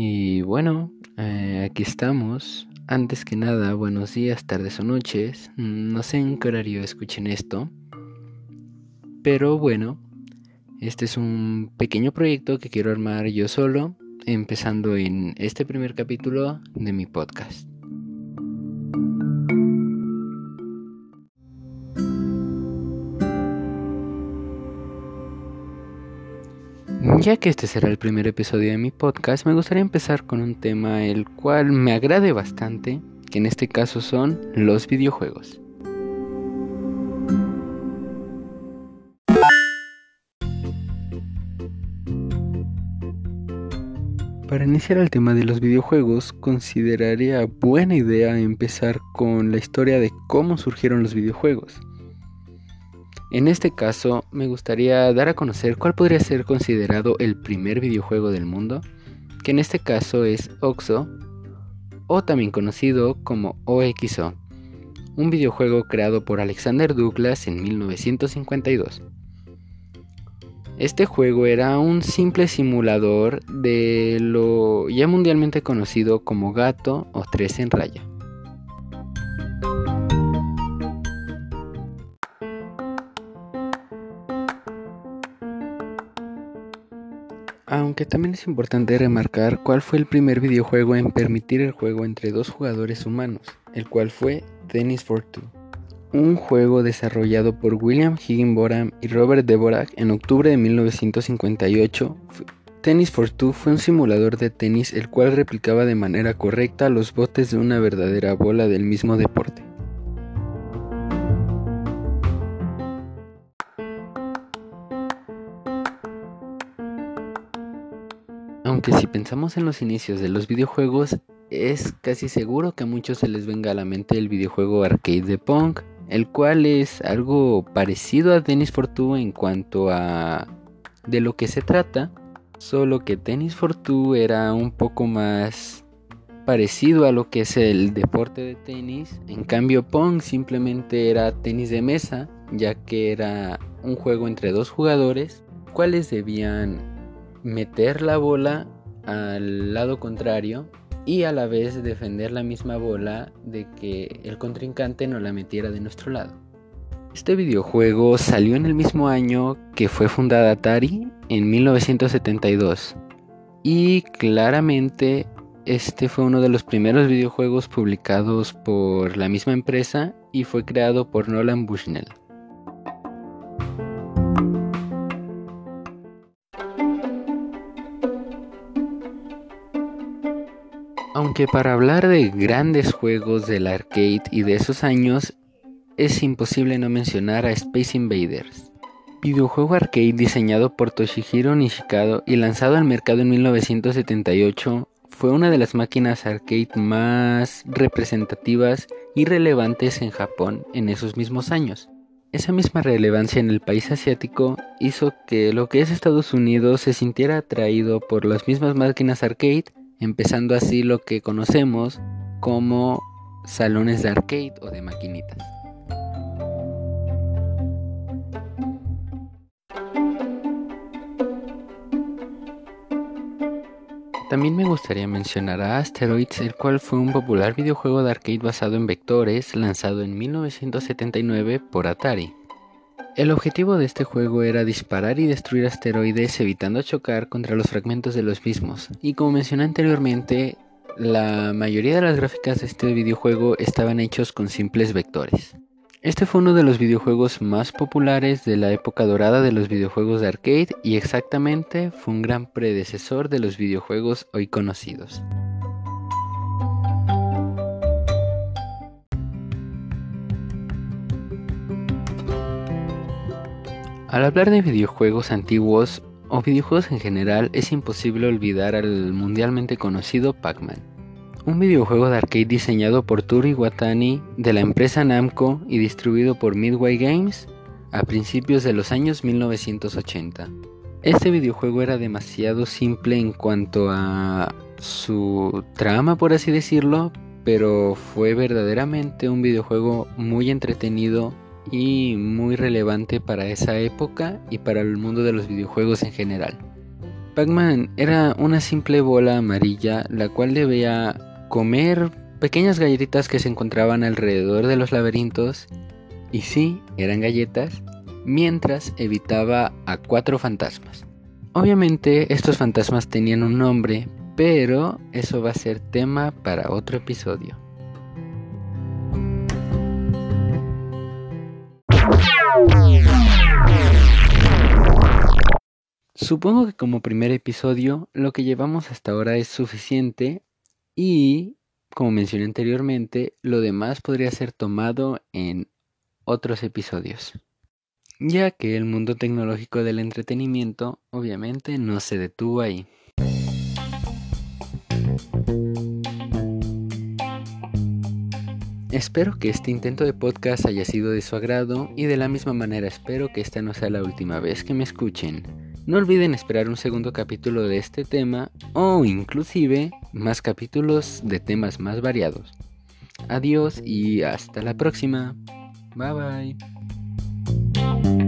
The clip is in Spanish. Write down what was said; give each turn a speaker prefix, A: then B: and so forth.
A: Y bueno, eh, aquí estamos. Antes que nada, buenos días, tardes o noches. No sé en qué horario escuchen esto. Pero bueno, este es un pequeño proyecto que quiero armar yo solo, empezando en este primer capítulo de mi podcast. Ya que este será el primer episodio de mi podcast, me gustaría empezar con un tema el cual me agrade bastante, que en este caso son los videojuegos. Para iniciar el tema de los videojuegos, consideraría buena idea empezar con la historia de cómo surgieron los videojuegos. En este caso, me gustaría dar a conocer cuál podría ser considerado el primer videojuego del mundo, que en este caso es OXO, o también conocido como OXO, un videojuego creado por Alexander Douglas en 1952. Este juego era un simple simulador de lo ya mundialmente conocido como gato o tres en raya. Aunque también es importante remarcar cuál fue el primer videojuego en permitir el juego entre dos jugadores humanos, el cual fue Tennis for Two. Un juego desarrollado por William Higginbotham y Robert Dvorak en octubre de 1958. Tennis for Two fue un simulador de tenis el cual replicaba de manera correcta los botes de una verdadera bola del mismo deporte. Aunque si pensamos en los inicios de los videojuegos, es casi seguro que a muchos se les venga a la mente el videojuego arcade de Pong, el cual es algo parecido a Tennis for Two en cuanto a de lo que se trata, solo que Tennis for Two era un poco más parecido a lo que es el deporte de tenis, en cambio Pong simplemente era tenis de mesa, ya que era un juego entre dos jugadores, cuales debían meter la bola al lado contrario y a la vez defender la misma bola de que el contrincante no la metiera de nuestro lado. Este videojuego salió en el mismo año que fue fundada Atari, en 1972. Y claramente este fue uno de los primeros videojuegos publicados por la misma empresa y fue creado por Nolan Bushnell. Aunque para hablar de grandes juegos del arcade y de esos años, es imposible no mencionar a Space Invaders. Videojuego arcade diseñado por Toshihiro Nishikado y lanzado al mercado en 1978, fue una de las máquinas arcade más representativas y relevantes en Japón en esos mismos años. Esa misma relevancia en el país asiático hizo que lo que es Estados Unidos se sintiera atraído por las mismas máquinas arcade empezando así lo que conocemos como salones de arcade o de maquinitas. También me gustaría mencionar a Asteroids, el cual fue un popular videojuego de arcade basado en vectores lanzado en 1979 por Atari. El objetivo de este juego era disparar y destruir asteroides evitando chocar contra los fragmentos de los mismos. Y como mencioné anteriormente, la mayoría de las gráficas de este videojuego estaban hechos con simples vectores. Este fue uno de los videojuegos más populares de la época dorada de los videojuegos de arcade y exactamente fue un gran predecesor de los videojuegos hoy conocidos. Al hablar de videojuegos antiguos o videojuegos en general, es imposible olvidar al mundialmente conocido Pac-Man. Un videojuego de arcade diseñado por Toru Iwatani de la empresa Namco y distribuido por Midway Games a principios de los años 1980. Este videojuego era demasiado simple en cuanto a su trama, por así decirlo, pero fue verdaderamente un videojuego muy entretenido y muy relevante para esa época y para el mundo de los videojuegos en general. Pac-Man era una simple bola amarilla la cual debía comer pequeñas galletitas que se encontraban alrededor de los laberintos y sí, eran galletas, mientras evitaba a cuatro fantasmas. Obviamente estos fantasmas tenían un nombre, pero eso va a ser tema para otro episodio. Supongo que como primer episodio lo que llevamos hasta ahora es suficiente y, como mencioné anteriormente, lo demás podría ser tomado en otros episodios. Ya que el mundo tecnológico del entretenimiento obviamente no se detuvo ahí. Espero que este intento de podcast haya sido de su agrado y de la misma manera espero que esta no sea la última vez que me escuchen. No olviden esperar un segundo capítulo de este tema o inclusive más capítulos de temas más variados. Adiós y hasta la próxima. Bye bye.